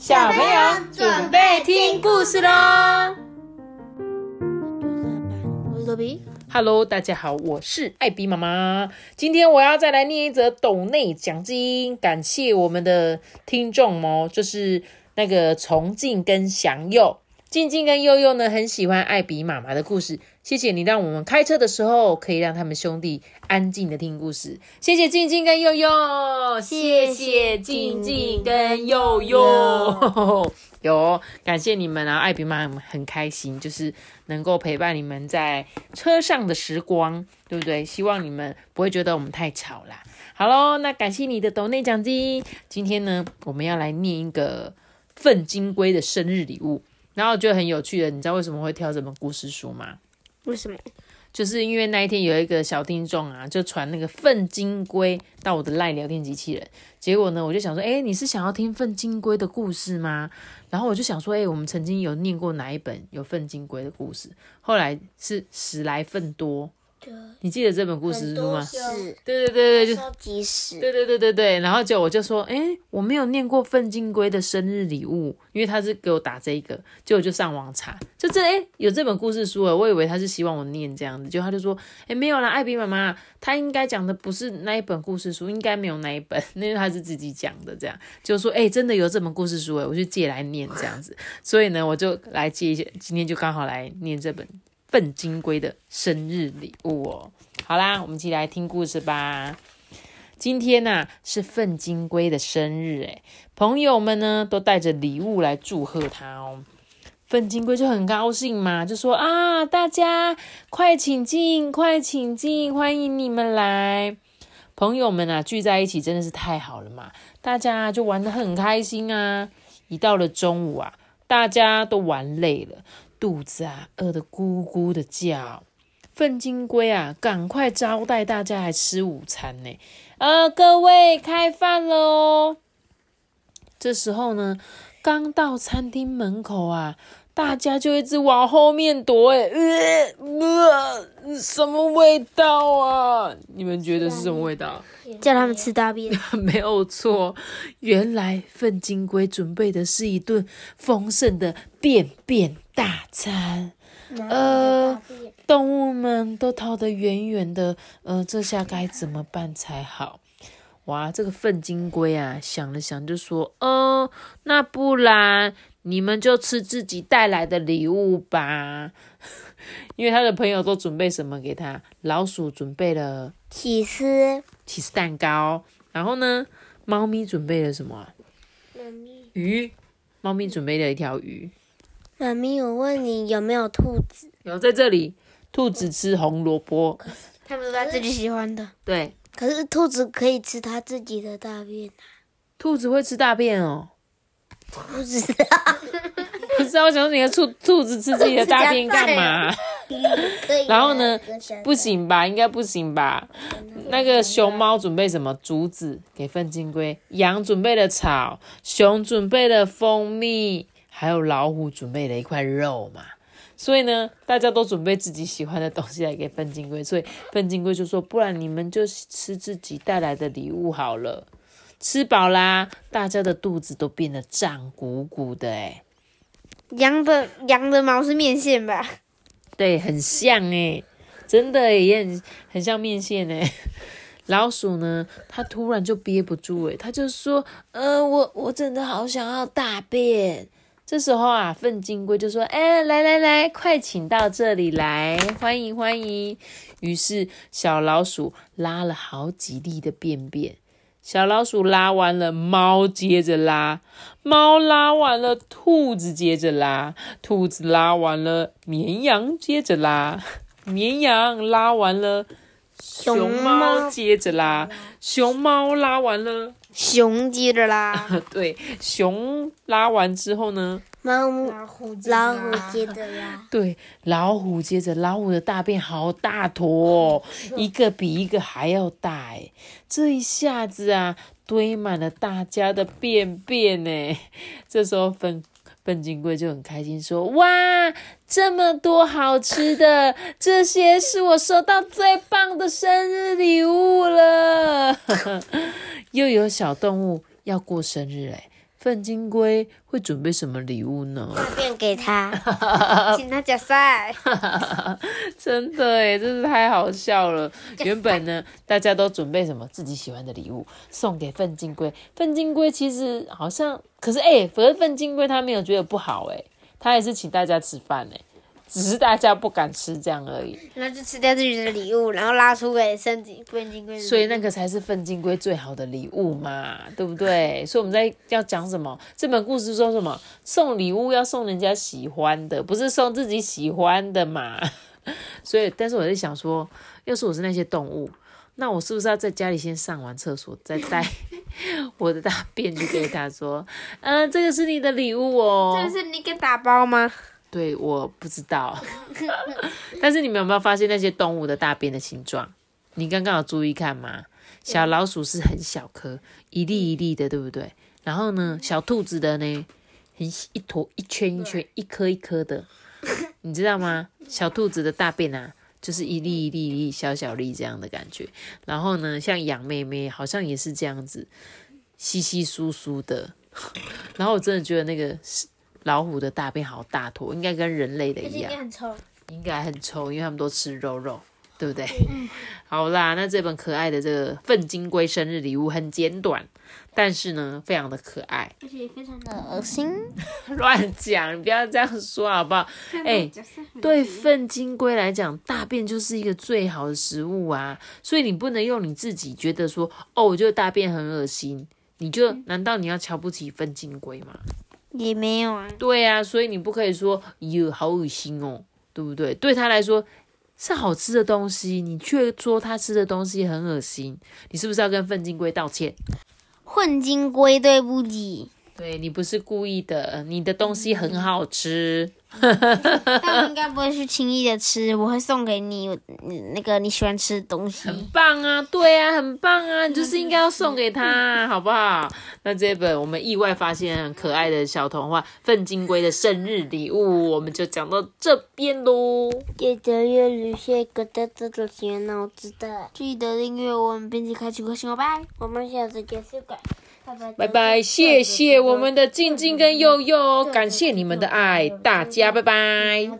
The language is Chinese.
小朋友准备听故事喽。我是多比。Hello，大家好，我是艾比妈妈。今天我要再来念一则斗内奖金，感谢我们的听众哦，就是那个崇敬跟祥佑。静静跟悠悠呢，很喜欢艾比妈妈的故事。谢谢你让我们开车的时候可以让他们兄弟安静的听故事。谢谢静静跟悠悠，谢谢静静跟悠悠。有感谢你们啊，艾比妈妈很开心，就是能够陪伴你们在车上的时光，对不对？希望你们不会觉得我们太吵啦。好喽，那感谢你的抖内奖金。今天呢，我们要来念一个粪金龟的生日礼物。然后我觉得很有趣的，你知道为什么会挑这本故事书吗？为什么？就是因为那一天有一个小听众啊，就传那个粪金龟到我的赖聊天机器人，结果呢，我就想说，哎，你是想要听粪金龟的故事吗？然后我就想说，哎，我们曾经有念过哪一本有粪金龟的故事？后来是史莱粪多，你记得这本故事书吗？是对对对对，就收集史。对对对对对，然后就我就说，哎，我没有念过粪金龟的生日礼物，因为他是给我打这个，结果就上网查，就这哎有这本故事书了，我以为他是希望我念这样子，就他就说，哎没有啦，艾比妈妈，他应该讲的不是那一本故事书，应该没有那一本，因为他是自己讲的，这样就说，哎真的有这本故事书哎，我就借来念这样子，所以呢我就来借一些，今天就刚好来念这本笨金龟的生日礼物哦。好啦，我们一起来听故事吧。今天呐、是粪金龟的生日，诶，朋友们呢都带着礼物来祝贺他哦。粪金龟就很高兴嘛，就说啊，大家快请进，快请进，欢迎你们来。朋友们啊聚在一起真的是太好了嘛，大家就玩得很开心啊。一到了中午啊，大家都玩累了，肚子啊饿得咕咕的叫。粪金龟啊，赶快招待大家来吃午餐呢！呃，各位开饭了哦。这时候呢，刚到餐厅门口啊，大家就一直往后面躲，哎，呃呃，什么味道啊？你们觉得是什么味道？叫他们吃大便。没有错，原来粪金龟准备的是一顿丰盛的便便大餐。呃，动物们都逃得远远的，呃，这下该怎么办才好？哇，这个粪金龟啊，想了想就说：“嗯、那不然你们就吃自己带来的礼物吧。”因为他的朋友都准备什么给他？老鼠准备了起司。起司蛋糕，然后呢，猫咪准备了什么啊？鱼，猫咪准备了一条鱼。妈咪，我问你有没有兔子？有在这里，兔子吃红萝卜，他们都他自己喜欢的。对，可是兔子可以吃它自己的大便。兔子会吃大便哦。不知道。不知道我想说你的兔兔子吃自己的大便干嘛？然后呢？不行吧？应该不行吧？那个熊猫准备什么？竹子给粪金龟，羊准备了草，熊准备了蜂蜜，还有老虎准备了一块肉嘛。所以呢，大家都准备自己喜欢的东西来给笨金龟，所以笨金龟就说：“不然你们就吃自己带来的礼物好了。”吃饱啦，大家的肚子都变得胀鼓鼓的，诶羊的羊的毛是面线吧？对，很像诶，真的耶也很很像面线诶。老鼠呢，它突然就憋不住诶，它就说：“呃，我我真的好想要大便。”这时候啊，粪金龟就说：“哎，来来来，快请到这里来，欢迎欢迎。”于是小老鼠拉了好几粒的便便。小老鼠拉完了，猫接着拉，猫拉完了，兔子接着拉，兔子拉完了，绵羊接着拉，绵羊拉完了，熊猫接着拉，熊猫拉完了，熊接着拉，对，熊拉完之后呢，猫老虎接老虎接着呀，对，老虎接着老虎的大便好大坨哦，一个比一个还要大哎，这一下子啊，堆满了大家的便便呢。这时候粪粪金龟就很开心说：“哇，这么多好吃的，这些是我收到最棒的生日礼物了。”又有小动物要过生日哎。粪金龟会准备什么礼物呢？大便给他，请他假赛。真的哎，真是太好笑了。原本呢，大家都准备什么自己喜欢的礼物送给范金龟。范金龟其实好像，可是哎，可是范金龟他没有觉得不好哎，他也是请大家吃饭哎。只是大家不敢吃这样而已，那就吃掉自己的礼物，然后拉出给圣金粪金龟。所以那个才是粪金龟最好的礼物嘛，对不对？所以我们在要讲什么？这本故事说什么？送礼物要送人家喜欢的，不是送自己喜欢的嘛。所以，但是我在想说，要是我是那些动物，那我是不是要在家里先上完厕所，再带 我的大便去给他说？嗯，这个是你的礼物哦。这是你给打包吗？对，我不知道，但是你们有没有发现那些动物的大便的形状？你刚刚有注意看吗？小老鼠是很小颗，一粒一粒的，对不对？然后呢，小兔子的呢，很一坨一圈一圈，一颗一颗的，你知道吗？小兔子的大便啊，就是一粒一粒一粒小小粒这样的感觉。然后呢，像羊妹妹好像也是这样子，稀稀疏疏的。然后我真的觉得那个是。老虎的大便好大坨，应该跟人类的一样，应该很臭，应该很臭，因为他们都吃肉肉，对不对？好啦，那这本可爱的这个粪金龟生日礼物很简短，但是呢，非常的可爱，而且非常的恶心。乱讲，你不要这样说好不好？哎，对粪金龟来讲，大便就是一个最好的食物啊，所以你不能用你自己觉得说，哦，我觉得大便很恶心，你就难道你要瞧不起粪金龟吗？也没有啊，对呀，所以你不可以说哟好恶心哦，对不对？对他来说是好吃的东西，你却说他吃的东西很恶心，你是不是要跟粪金龟道歉？混金龟，对不起。对你不是故意的，你的东西很好吃。但我应该不会去轻易的吃，我会送给你那个你喜欢吃的东西。很棒啊，对啊，很棒啊，你就是应该要送给他，好不好？那这本我们意外发现很可爱的小童话《粪金龟的生日礼物》，我们就讲到这边喽。记得阅读些个的这种学脑子的，记得订阅我们，并且开启个小拜拜。我们下次结束改。拜拜，谢谢我们的静静跟悠悠，感谢你们的爱，大家拜拜。